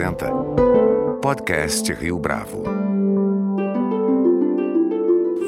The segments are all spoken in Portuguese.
apresenta Podcast Rio Bravo.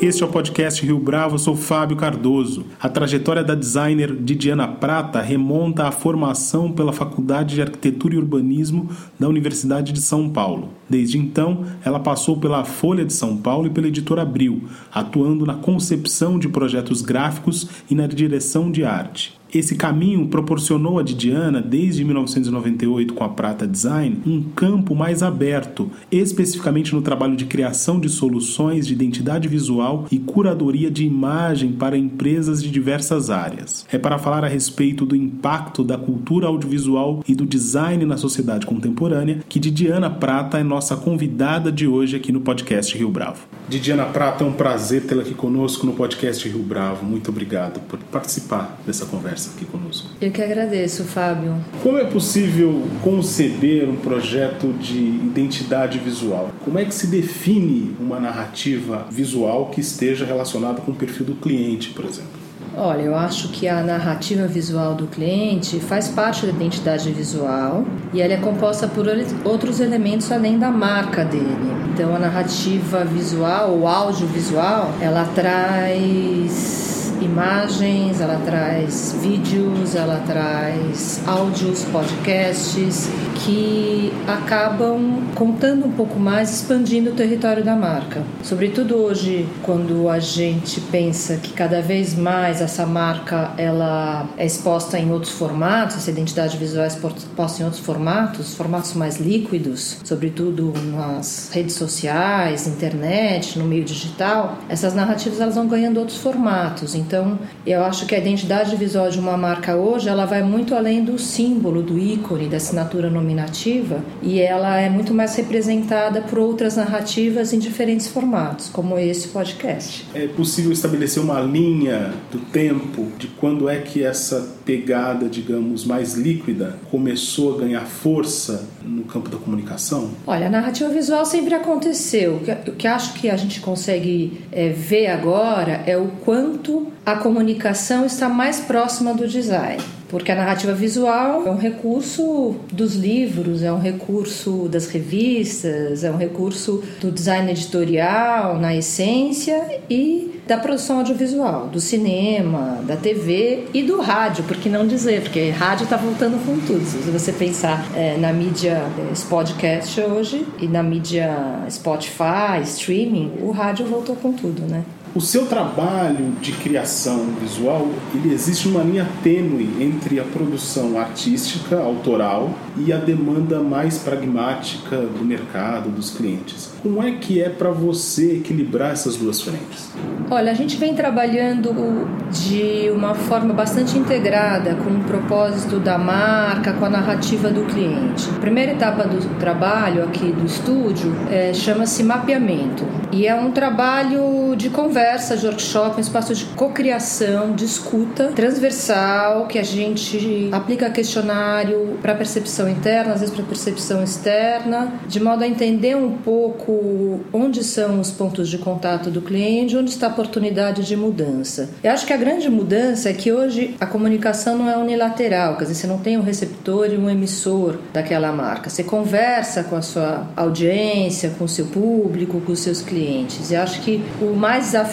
Este é o podcast Rio Bravo, eu sou Fábio Cardoso. A trajetória da designer Didiana Prata remonta à formação pela Faculdade de Arquitetura e Urbanismo da Universidade de São Paulo. Desde então, ela passou pela Folha de São Paulo e pela editora Abril, atuando na concepção de projetos gráficos e na direção de arte. Esse caminho proporcionou a Didiana, desde 1998 com a Prata Design, um campo mais aberto, especificamente no trabalho de criação de soluções de identidade visual e curadoria de imagem para empresas de diversas áreas. É para falar a respeito do impacto da cultura audiovisual e do design na sociedade contemporânea que Didiana Prata é nossa convidada de hoje aqui no podcast Rio Bravo. Didiana Prata, é um prazer tê-la aqui conosco no podcast Rio Bravo. Muito obrigado por participar dessa conversa aqui conosco. Eu que agradeço, Fábio. Como é possível conceber um projeto de identidade visual? Como é que se define uma narrativa visual que esteja relacionada com o perfil do cliente, por exemplo? Olha, eu acho que a narrativa visual do cliente faz parte da identidade visual e ela é composta por outros elementos além da marca dele. Então, a narrativa visual, o audiovisual, ela traz imagens, ela traz vídeos, ela traz áudios, podcasts que acabam contando um pouco mais, expandindo o território da marca. Sobretudo hoje, quando a gente pensa que cada vez mais essa marca ela é exposta em outros formatos, essa identidade visual é exposta em outros formatos, formatos mais líquidos, sobretudo nas redes sociais, internet, no meio digital, essas narrativas elas vão ganhando outros formatos. Então, eu acho que a identidade visual de uma marca hoje, ela vai muito além do símbolo, do ícone, da assinatura nominativa, e ela é muito mais representada por outras narrativas em diferentes formatos, como esse podcast. É possível estabelecer uma linha do tempo de quando é que essa pegada, digamos, mais líquida começou a ganhar força no campo da comunicação? Olha, a narrativa visual sempre aconteceu. O que acho que a gente consegue é, ver agora é o quanto a comunicação está mais próxima do design. Porque a narrativa visual é um recurso dos livros, é um recurso das revistas, é um recurso do design editorial, na essência, e da produção audiovisual, do cinema, da TV e do rádio, por que não dizer? Porque rádio está voltando com tudo. Se você pensar é, na mídia esse podcast hoje e na mídia Spotify, streaming, o rádio voltou com tudo, né? O seu trabalho de criação visual, ele existe uma linha tênue entre a produção artística, autoral, e a demanda mais pragmática do mercado, dos clientes. Como é que é para você equilibrar essas duas frentes? Olha, a gente vem trabalhando de uma forma bastante integrada com o propósito da marca, com a narrativa do cliente. A primeira etapa do trabalho aqui do estúdio é, chama-se mapeamento e é um trabalho de conversa, de workshop, um espaço de cocriação, de escuta transversal que a gente aplica questionário para percepção interna, às vezes para percepção externa, de modo a entender um pouco onde são os pontos de contato do cliente, onde está a oportunidade de mudança. Eu acho que a grande mudança é que hoje a comunicação não é unilateral, quer dizer, você não tem um receptor e um emissor daquela marca. Você conversa com a sua audiência, com o seu público, com os seus clientes. Eu acho que o mais desafiador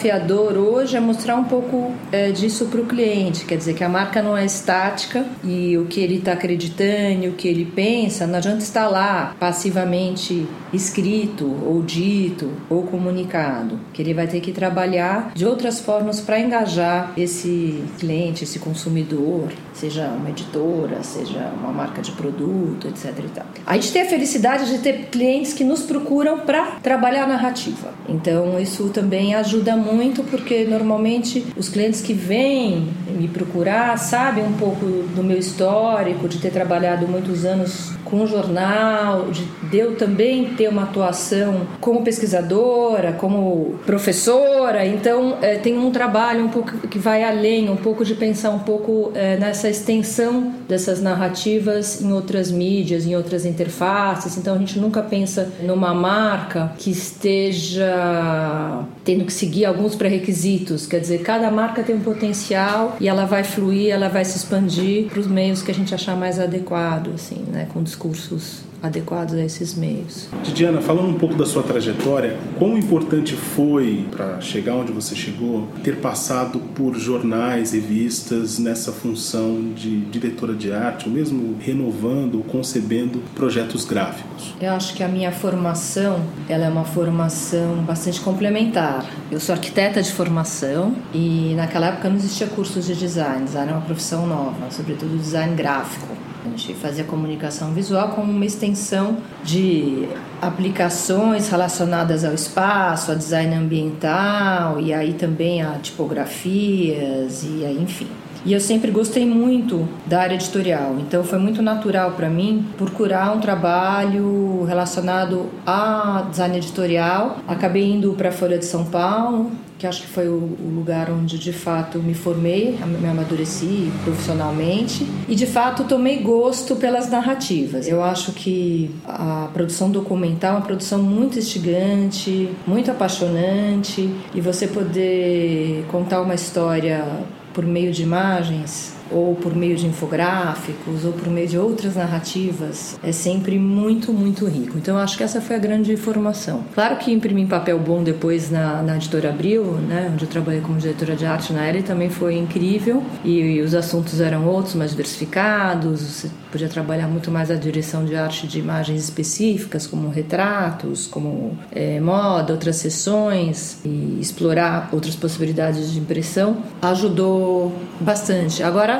hoje é mostrar um pouco é, disso para o cliente, quer dizer, que a marca não é estática e o que ele está acreditando, o que ele pensa, não adianta estar lá passivamente escrito ou dito ou comunicado, que ele vai ter que trabalhar de outras formas para engajar esse cliente, esse consumidor, seja uma editora, seja uma marca de produto, etc. E tal. A gente tem a felicidade de ter clientes que nos procuram para trabalhar a narrativa. Então isso também ajuda muito porque normalmente os clientes que vêm me procurar sabem um pouco do meu histórico, de ter trabalhado muitos anos com jornal, de eu também ter uma atuação como pesquisadora, como professora, então é, tem um trabalho um pouco que vai além, um pouco de pensar um pouco é, nessa extensão dessas narrativas em outras mídias, em outras interfaces. Então a gente nunca pensa numa marca que esteja tendo que seguir alguns pré-requisitos. Quer dizer, cada marca tem um potencial e ela vai fluir, ela vai se expandir para os meios que a gente achar mais adequado, assim, né, com discursos adequados a esses meios. Diana, falando um pouco da sua trajetória, quão importante foi para chegar onde você chegou ter passado por jornais, revistas nessa função de diretora de arte, ou mesmo renovando ou concebendo projetos gráficos? Eu acho que a minha formação, ela é uma formação bastante complementar. Eu sou arquiteta de formação e naquela época não existia cursos de design, design é uma profissão nova, sobretudo design gráfico. A gente fazia comunicação visual como uma extensão de aplicações relacionadas ao espaço, a design ambiental e aí também a tipografias e aí, enfim. E eu sempre gostei muito da área editorial, então foi muito natural para mim procurar um trabalho relacionado a design editorial. Acabei indo para a Folha de São Paulo, que acho que foi o lugar onde de fato me formei, me amadureci profissionalmente e de fato tomei gosto pelas narrativas. Eu acho que a produção documental é uma produção muito instigante, muito apaixonante e você poder contar uma história por meio de imagens ou por meio de infográficos ou por meio de outras narrativas é sempre muito, muito rico. Então eu acho que essa foi a grande formação. Claro que imprimir em papel bom depois na, na editora Abril, né, onde eu trabalhei como diretora de arte na era, também foi incrível e, e os assuntos eram outros, mais diversificados, você podia trabalhar muito mais a direção de arte de imagens específicas, como retratos, como é, moda, outras sessões e explorar outras possibilidades de impressão ajudou bastante. Agora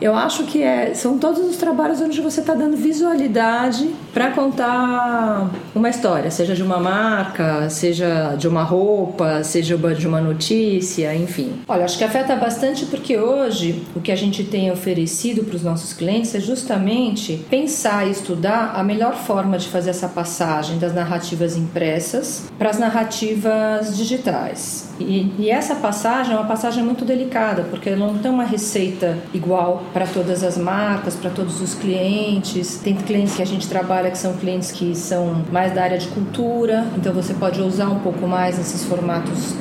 eu acho que é, são todos os trabalhos onde você está dando visualidade para contar uma história, seja de uma marca, seja de uma roupa, seja de uma notícia, enfim. Olha, acho que afeta bastante porque hoje o que a gente tem oferecido para os nossos clientes é justamente pensar e estudar a melhor forma de fazer essa passagem das narrativas impressas para as narrativas digitais. E, e essa passagem é uma passagem muito delicada porque não tem uma receita igual para todas as marcas, para todos os clientes. Tem clientes que a gente trabalha que são clientes que são mais da área de cultura, então você pode usar um pouco mais esses formatos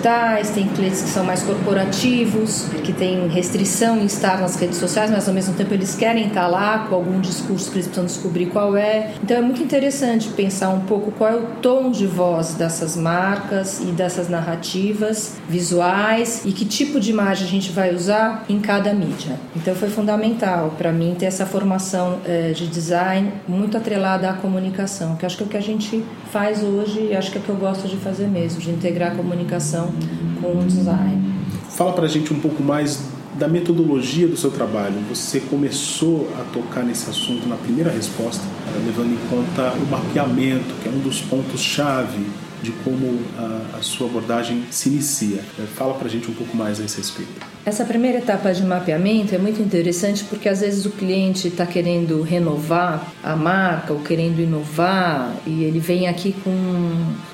digitais, tem clientes que são mais corporativos, que têm restrição em estar nas redes sociais, mas ao mesmo tempo eles querem estar lá com algum discurso que eles precisam descobrir qual é. Então é muito interessante pensar um pouco qual é o tom de voz dessas marcas e dessas narrativas visuais e que tipo de imagem a gente vai usar em cada mídia. Então foi fundamental para mim ter essa formação é, de design muito atrelada à comunicação, que acho que é o que a gente faz hoje e acho que é o que eu gosto de fazer mesmo, de integrar a comunicação com o design. Fala para a gente um pouco mais da metodologia do seu trabalho. Você começou a tocar nesse assunto na primeira resposta, levando em conta o mapeamento, que é um dos pontos-chave de como a, a, sua abordagem se inicia. Fala para a gente um pouco mais a esse respeito. Essa primeira etapa de mapeamento é muito interessante porque às vezes o cliente está querendo renovar a marca ou querendo inovar e ele vem aqui com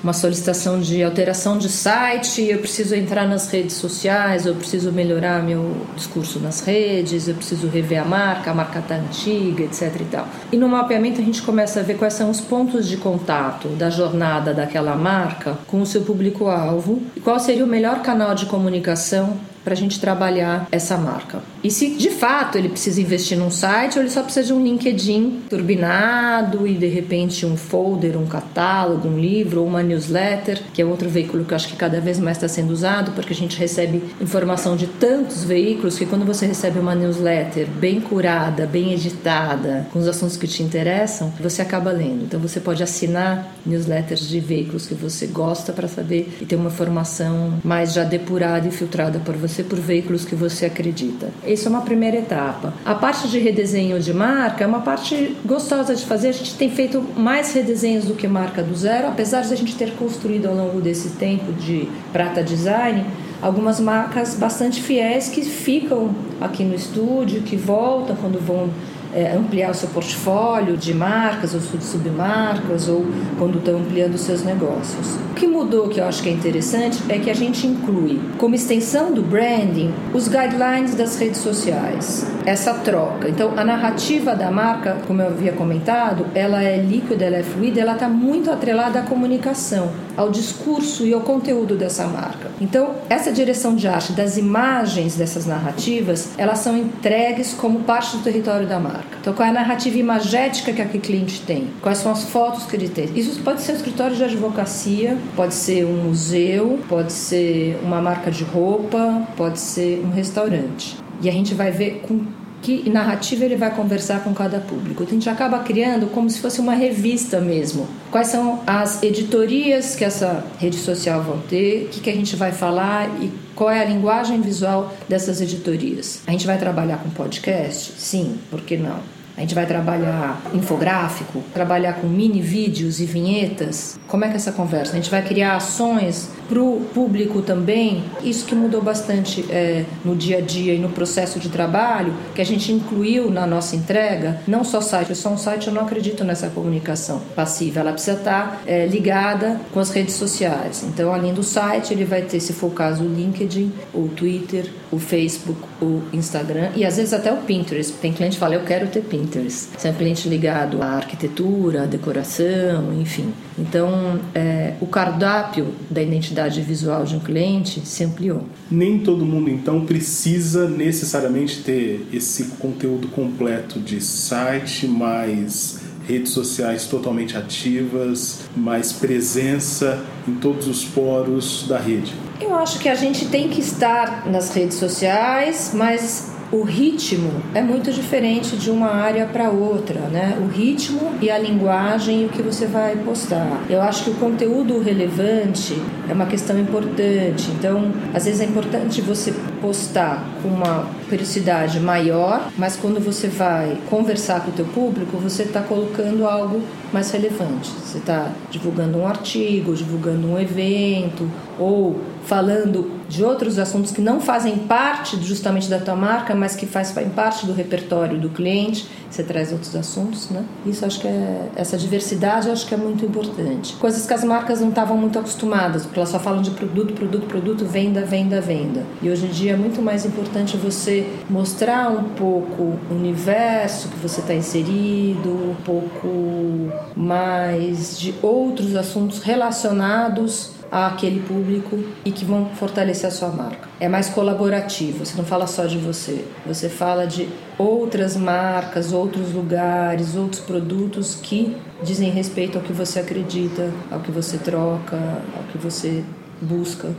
uma solicitação de alteração de site, eu preciso entrar nas redes sociais, eu preciso melhorar meu discurso nas redes, eu preciso rever a marca, a marca está antiga, etc. E, tal. e no mapeamento a gente começa a ver quais são os pontos de contato da jornada daquela marca com o seu público-alvo e qual seria o melhor canal de comunicação para a gente trabalhar essa marca. E se de fato ele precisa investir num site ou ele só precisa de um LinkedIn turbinado e de repente um folder, um catálogo, um livro ou uma newsletter, que é outro veículo que eu acho que cada vez mais está sendo usado, porque a gente recebe informação de tantos veículos que quando você recebe uma newsletter bem curada, bem editada, com os assuntos que te interessam, você acaba lendo. Então você pode assinar newsletters de veículos que você gosta para saber e ter uma informação mais já depurada e filtrada por você por veículos que você acredita. Isso é uma primeira etapa. A parte de redesenho de marca é uma parte gostosa de fazer. A gente tem feito mais redesenhos do que marca do zero, apesar de a gente ter construído ao longo desse tempo de prata design algumas marcas bastante fiéis que ficam aqui no estúdio, que voltam quando vão é, ampliar o seu portfólio de marcas ou de submarcas ou quando estão ampliando seus negócios. O que mudou, que eu acho que é interessante, é que a gente inclui como extensão do branding os guidelines das redes sociais. Essa troca. Então, a narrativa da marca, como eu havia comentado, ela é líquida, ela é fluida, ela está muito atrelada à comunicação, ao discurso e ao conteúdo dessa marca. Então, essa direção de arte das imagens dessas narrativas, elas são entregues como parte do território da marca. Então, qual é a narrativa imagética que aquele cliente tem? Quais são as fotos que ele tem? Isso pode ser um escritório de advocacia, pode ser um museu, pode ser uma marca de roupa, pode ser um restaurante. E a gente vai ver com que narrativa ele vai conversar com cada público. Então, a gente acaba criando como se fosse uma revista mesmo. Quais são as editorias que essa rede social vão ter, o que, que a gente vai falar e qual é a linguagem visual dessas editorias. A gente vai trabalhar com podcast? Sim, por que não? A gente vai trabalhar infográfico, trabalhar com mini vídeos e vinhetas. Como é que é essa conversa? A gente vai criar ações para o público também. Isso que mudou bastante é, no dia a dia e no processo de trabalho, que a gente incluiu na nossa entrega, não só site, só um site eu não acredito nessa comunicação passiva, ela precisa estar é, ligada com as redes sociais. Então, além do site, ele vai ter, se for o caso, o LinkedIn, o Twitter, o Facebook, o Instagram e às vezes até o Pinterest. Tem cliente que fala, eu quero ter Pinterest. Se é cliente ligado à arquitetura, à decoração, enfim. Então, é, o cardápio da identidade visual de um cliente se ampliou. Nem todo mundo, então, precisa necessariamente ter esse conteúdo completo de site, mais redes sociais totalmente ativas, mais presença em todos os poros da rede. Eu acho que a gente tem que estar nas redes sociais, mas o ritmo é muito diferente de uma área para outra, né? O ritmo e a linguagem e o que você vai postar. Eu acho que o conteúdo relevante é uma questão importante. Então, às vezes é importante você postar com uma periodicidade maior, mas quando você vai conversar com o teu público, você está colocando algo mais relevante. Você está divulgando um artigo, divulgando um evento ou falando de outros assuntos que não fazem parte justamente da tua marca, mas que fazem parte do repertório do cliente. Você traz outros assuntos, né? Isso acho que é essa diversidade, acho que é muito importante. Coisas que as marcas não estavam muito acostumadas, porque elas só falam de produto, produto, produto, venda, venda, venda. E hoje em dia é muito mais importante você mostrar um pouco o universo que você está inserido, um pouco mais de outros assuntos relacionados àquele público e que vão fortalecer a sua marca. É mais colaborativo, você não fala só de você, você fala de outras marcas, outros lugares, outros produtos que dizem respeito ao que você acredita, ao que você troca, ao que você busca.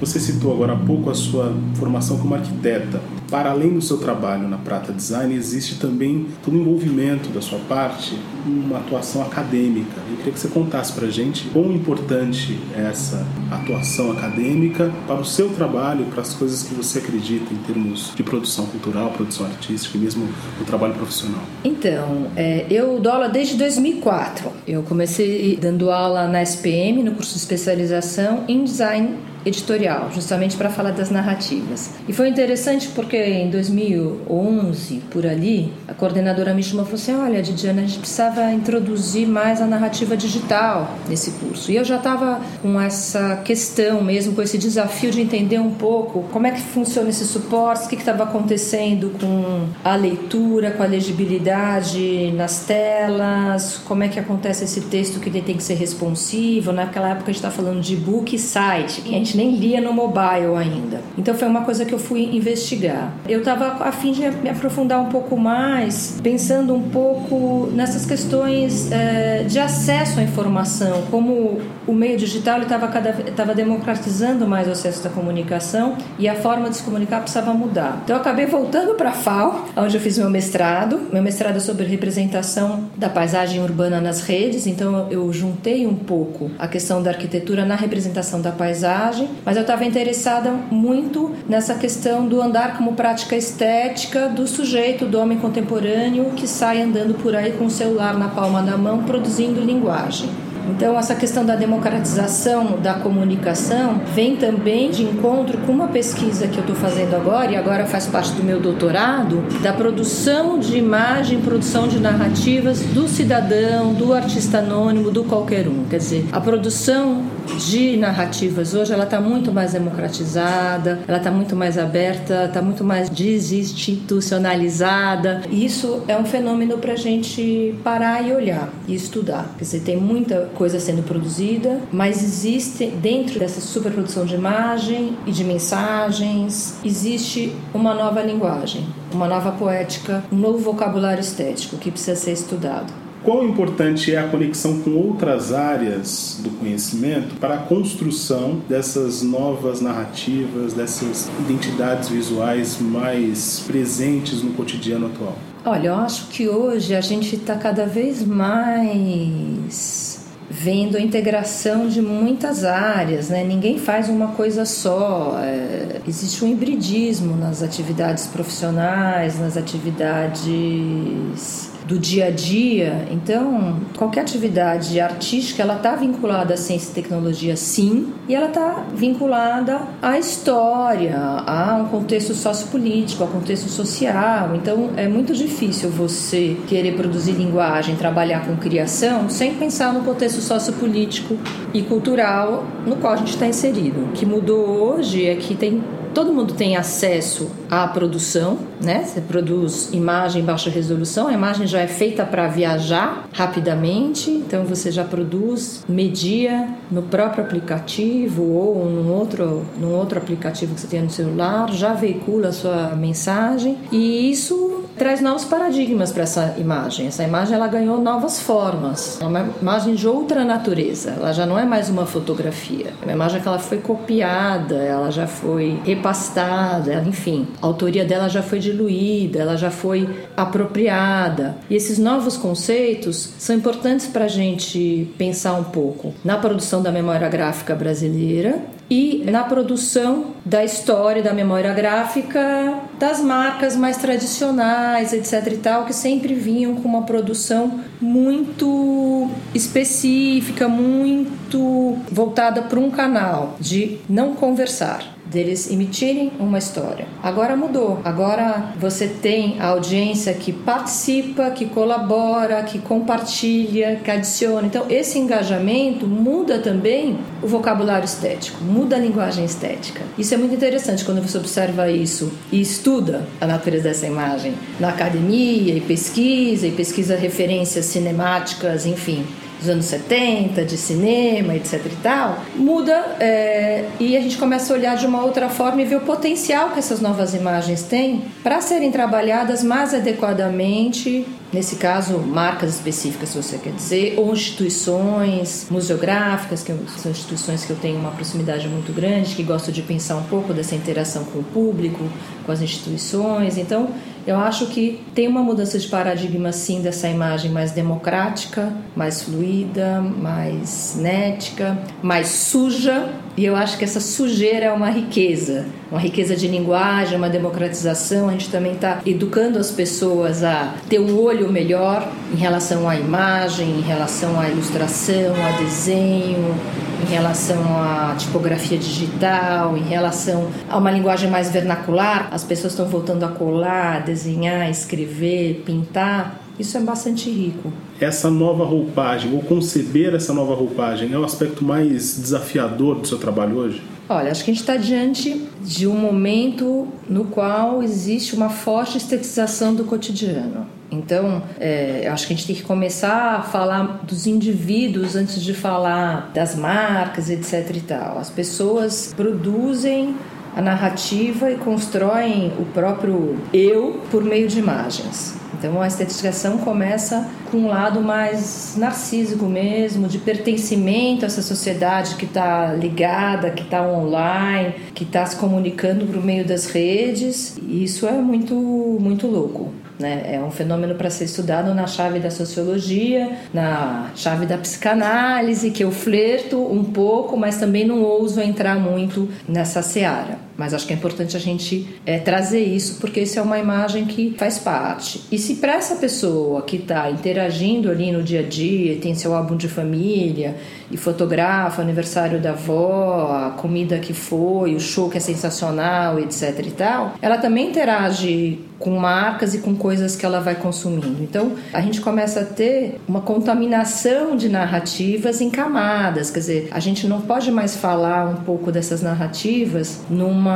Você citou agora há pouco a sua formação como arquiteta. Para além do seu trabalho na Prata Design, existe também todo envolvimento da sua parte, uma atuação acadêmica. Eu queria que você contasse para a gente quão importante é essa atuação acadêmica para o seu trabalho, para as coisas que você acredita em termos de produção cultural, produção artística e mesmo o trabalho profissional. Então, é, eu dou aula desde 2004. Eu comecei dando aula na SPM, no curso de especialização em design editorial, justamente para falar das narrativas. E foi interessante porque em 2011, por ali, a coordenadora me chamou e falou assim: Olha, Didiana, a gente precisava introduzir mais a narrativa digital nesse curso. E eu já estava com essa questão mesmo, com esse desafio de entender um pouco como é que funciona esse suporte, o que estava acontecendo com a leitura, com a legibilidade nas telas, como é que acontece esse texto que tem que ser responsivo. Naquela época a gente está falando de book site, que a gente nem lia no mobile ainda. Então foi uma coisa que eu fui investigar. Eu estava a fim de me aprofundar um pouco mais, pensando um pouco nessas questões é, de acesso à informação, como o meio digital estava democratizando mais o acesso à comunicação e a forma de se comunicar precisava mudar. Então eu acabei voltando para a FAO, onde eu fiz meu mestrado. Meu mestrado é sobre representação da paisagem urbana nas redes, então eu juntei um pouco a questão da arquitetura na representação da paisagem mas eu estava interessada muito nessa questão do andar como prática estética do sujeito, do homem contemporâneo que sai andando por aí com o celular na palma da mão produzindo linguagem. Então, essa questão da democratização da comunicação vem também de encontro com uma pesquisa que eu estou fazendo agora, e agora faz parte do meu doutorado, da produção de imagem, produção de narrativas do cidadão, do artista anônimo, do qualquer um. Quer dizer, a produção de narrativas hoje ela está muito mais democratizada, ela está muito mais aberta, está muito mais desinstitucionalizada. E isso é um fenômeno para a gente parar e olhar e estudar. Quer dizer, tem muita coisa sendo produzida, mas existe dentro dessa superprodução de imagem e de mensagens existe uma nova linguagem, uma nova poética, um novo vocabulário estético que precisa ser estudado. Quão importante é a conexão com outras áreas do conhecimento para a construção dessas novas narrativas, dessas identidades visuais mais presentes no cotidiano atual? Olha, eu acho que hoje a gente está cada vez mais vendo a integração de muitas áreas, né? Ninguém faz uma coisa só. É, existe um hibridismo nas atividades profissionais, nas atividades do dia a dia. Então, qualquer atividade artística, ela está vinculada à ciência e tecnologia, sim, e ela está vinculada à história, a um contexto sociopolítico, a contexto social. Então, é muito difícil você querer produzir linguagem, trabalhar com criação, sem pensar no contexto sociopolítico e cultural no qual a gente está inserido. O que mudou hoje é que tem todo mundo tem acesso à produção, né? Você produz imagem em baixa resolução, a imagem já é feita para viajar rapidamente, então você já produz, media no próprio aplicativo ou num outro, num outro aplicativo que você tem no celular, já veicula a sua mensagem e isso traz novos paradigmas para essa imagem. Essa imagem ela ganhou novas formas. É uma imagem de outra natureza. Ela já não é mais uma fotografia. É uma imagem que ela foi copiada, ela já foi repastada, enfim. A autoria dela já foi diluída, ela já foi apropriada. E esses novos conceitos são importantes para a gente pensar um pouco na produção da memória gráfica brasileira e na produção da história da memória gráfica das marcas mais tradicionais, etc e tal, que sempre vinham com uma produção muito específica, muito voltada para um canal de não conversar deles emitirem uma história. Agora mudou. Agora você tem a audiência que participa, que colabora, que compartilha, que adiciona. Então esse engajamento muda também o vocabulário estético, muda a linguagem estética. Isso é muito interessante quando você observa isso e estuda a natureza dessa imagem na academia e pesquisa e pesquisa referências cinemáticas, enfim dos anos 70, de cinema, etc e tal, muda é, e a gente começa a olhar de uma outra forma e ver o potencial que essas novas imagens têm para serem trabalhadas mais adequadamente Nesse caso, marcas específicas, se você quer dizer, ou instituições museográficas, que são instituições que eu tenho uma proximidade muito grande, que gosto de pensar um pouco dessa interação com o público, com as instituições. Então, eu acho que tem uma mudança de paradigma, sim, dessa imagem mais democrática, mais fluida, mais nética, mais suja. E eu acho que essa sujeira é uma riqueza, uma riqueza de linguagem, uma democratização. A gente também está educando as pessoas a ter um olho melhor em relação à imagem, em relação à ilustração, a desenho, em relação à tipografia digital, em relação a uma linguagem mais vernacular. As pessoas estão voltando a colar, desenhar, escrever, pintar. Isso é bastante rico. Essa nova roupagem, ou conceber essa nova roupagem, é o aspecto mais desafiador do seu trabalho hoje? Olha, acho que a gente está diante de um momento no qual existe uma forte estetização do cotidiano. Então, é, acho que a gente tem que começar a falar dos indivíduos antes de falar das marcas, etc. e tal. As pessoas produzem a narrativa e constroem o próprio eu por meio de imagens. Então a estetização começa com um lado mais narcísico mesmo, de pertencimento a essa sociedade que está ligada, que está online, que está se comunicando por meio das redes. E isso é muito, muito louco. Né? É um fenômeno para ser estudado na chave da sociologia, na chave da psicanálise, que eu flerto um pouco, mas também não ouso entrar muito nessa seara. Mas acho que é importante a gente é, trazer isso, porque isso é uma imagem que faz parte. E se para essa pessoa que está interagindo ali no dia a dia, tem seu álbum de família e fotografa aniversário da avó, a comida que foi, o show que é sensacional, etc e tal, ela também interage com marcas e com coisas que ela vai consumindo. Então, a gente começa a ter uma contaminação de narrativas em camadas, quer dizer, a gente não pode mais falar um pouco dessas narrativas numa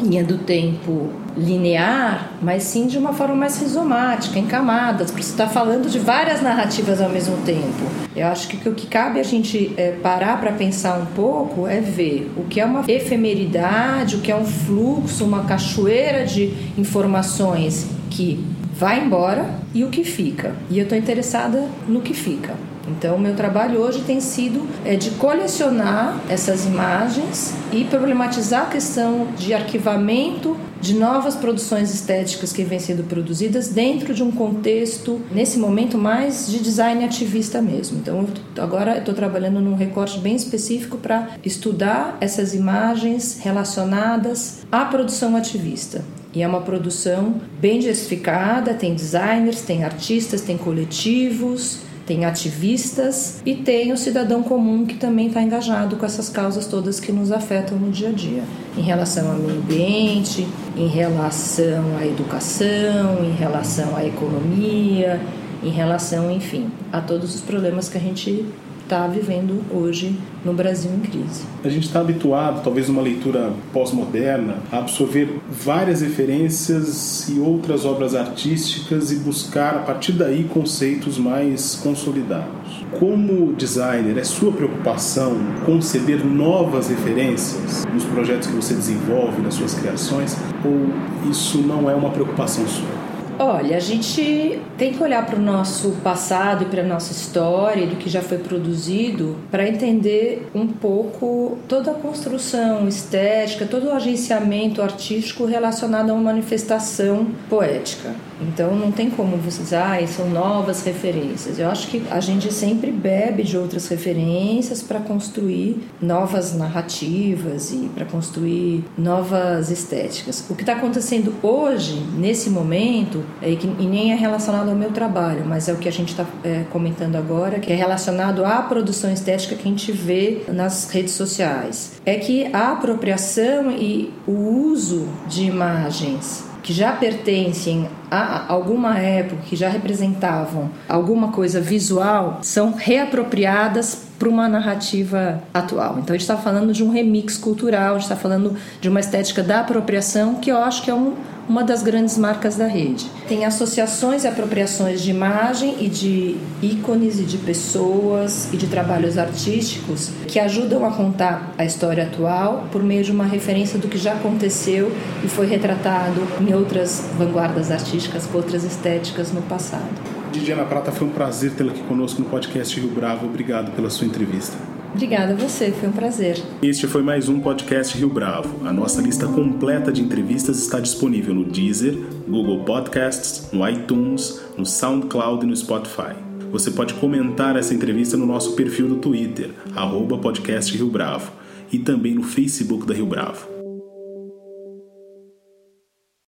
linha do tempo linear, mas sim de uma forma mais rizomática, em camadas, porque você está falando de várias narrativas ao mesmo tempo. Eu acho que o que cabe a gente é, parar para pensar um pouco é ver o que é uma efemeridade, o que é um fluxo, uma cachoeira de informações que vai embora e o que fica. E eu estou interessada no que fica. Então, meu trabalho hoje tem sido é, de colecionar essas imagens e problematizar a questão de arquivamento de novas produções estéticas que vêm sendo produzidas dentro de um contexto, nesse momento, mais de design ativista mesmo. Então, agora estou trabalhando num recorte bem específico para estudar essas imagens relacionadas à produção ativista. E é uma produção bem diversificada, tem designers, tem artistas, tem coletivos, tem ativistas e tem o cidadão comum que também está engajado com essas causas todas que nos afetam no dia a dia, em relação ao meio ambiente, em relação à educação, em relação à economia, em relação, enfim, a todos os problemas que a gente está vivendo hoje no Brasil em crise. A gente está habituado, talvez numa leitura pós-moderna, a absorver várias referências e outras obras artísticas e buscar a partir daí conceitos mais consolidados. Como designer, é sua preocupação conceber novas referências nos projetos que você desenvolve, nas suas criações, ou isso não é uma preocupação sua? Olha, a gente tem que olhar para o nosso passado e para a nossa história, do que já foi produzido, para entender um pouco toda a construção estética, todo o agenciamento artístico relacionado a uma manifestação poética. Então não tem como você dizer, ah, são novas referências. Eu acho que a gente sempre bebe de outras referências para construir novas narrativas e para construir novas estéticas. O que está acontecendo hoje, nesse momento, é que, e nem é relacionado ao meu trabalho, mas é o que a gente está é, comentando agora, que é relacionado à produção estética que a gente vê nas redes sociais. É que a apropriação e o uso de imagens que já pertencem a alguma época, que já representavam alguma coisa visual, são reapropriadas para uma narrativa atual. Então a gente está falando de um remix cultural, a gente está falando de uma estética da apropriação que eu acho que é um, uma das grandes marcas da rede. Tem associações e apropriações de imagem e de ícones e de pessoas e de trabalhos artísticos que ajudam a contar a história atual por meio de uma referência do que já aconteceu e foi retratado em outras vanguardas artísticas, outras estéticas no passado. Didiana Prata, foi um prazer tê-la aqui conosco no podcast Rio Bravo. Obrigado pela sua entrevista. Obrigada a você, foi um prazer. Este foi mais um podcast Rio Bravo. A nossa lista completa de entrevistas está disponível no Deezer, Google Podcasts, no iTunes, no SoundCloud e no Spotify. Você pode comentar essa entrevista no nosso perfil do Twitter, arroba podcast Rio Bravo, e também no Facebook da Rio Bravo.